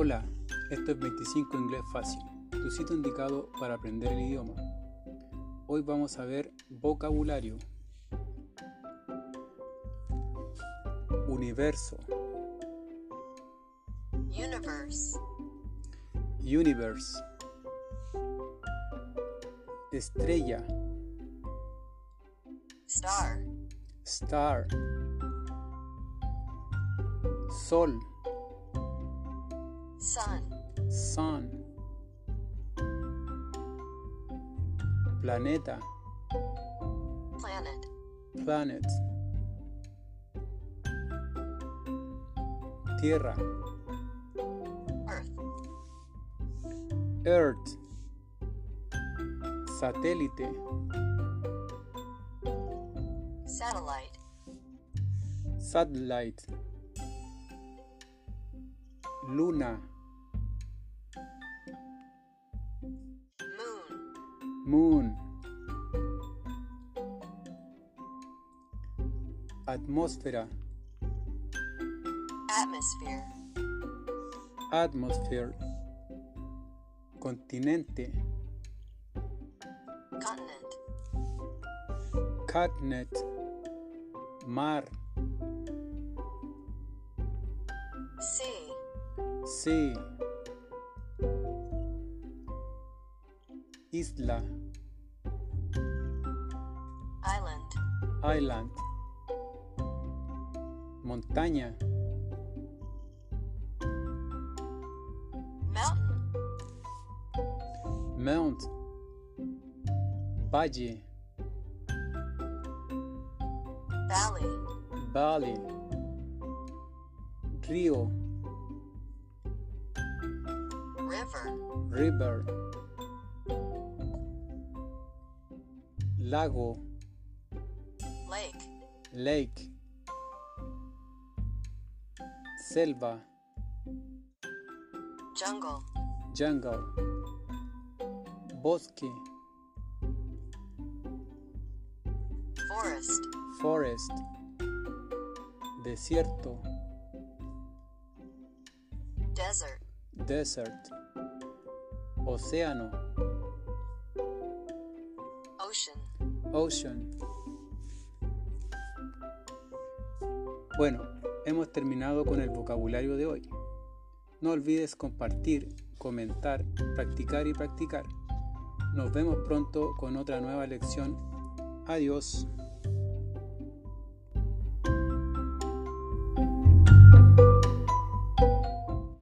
Esto es 25 Inglés Fácil, tu sitio indicado para aprender el idioma. Hoy vamos a ver vocabulario. Universo. Universe. Universe. Estrella. Star. Star. Sol. Sun. Sun. Planeta. Planet. Planet. Tierra. Earth. Earth. Satélite. Satellite. Satellite. Luna. Moon. Atmósfera. Atmosphere. Atmosphere. Continente. Continent. Continent. Mar. Sea. Sea. Isla. Island. Island. Montaña. Mountain. Mount. Valle. Valley. Valley. Río. River. River. Lago. Lake. Lake. Selva. Jungle. Jungle. Bosque. Forest. Forest. Desierto. Desert. Desert. Océano. Ocean. Ocean. Bueno, hemos terminado con el vocabulario de hoy. No olvides compartir, comentar, practicar y practicar. Nos vemos pronto con otra nueva lección. Adiós.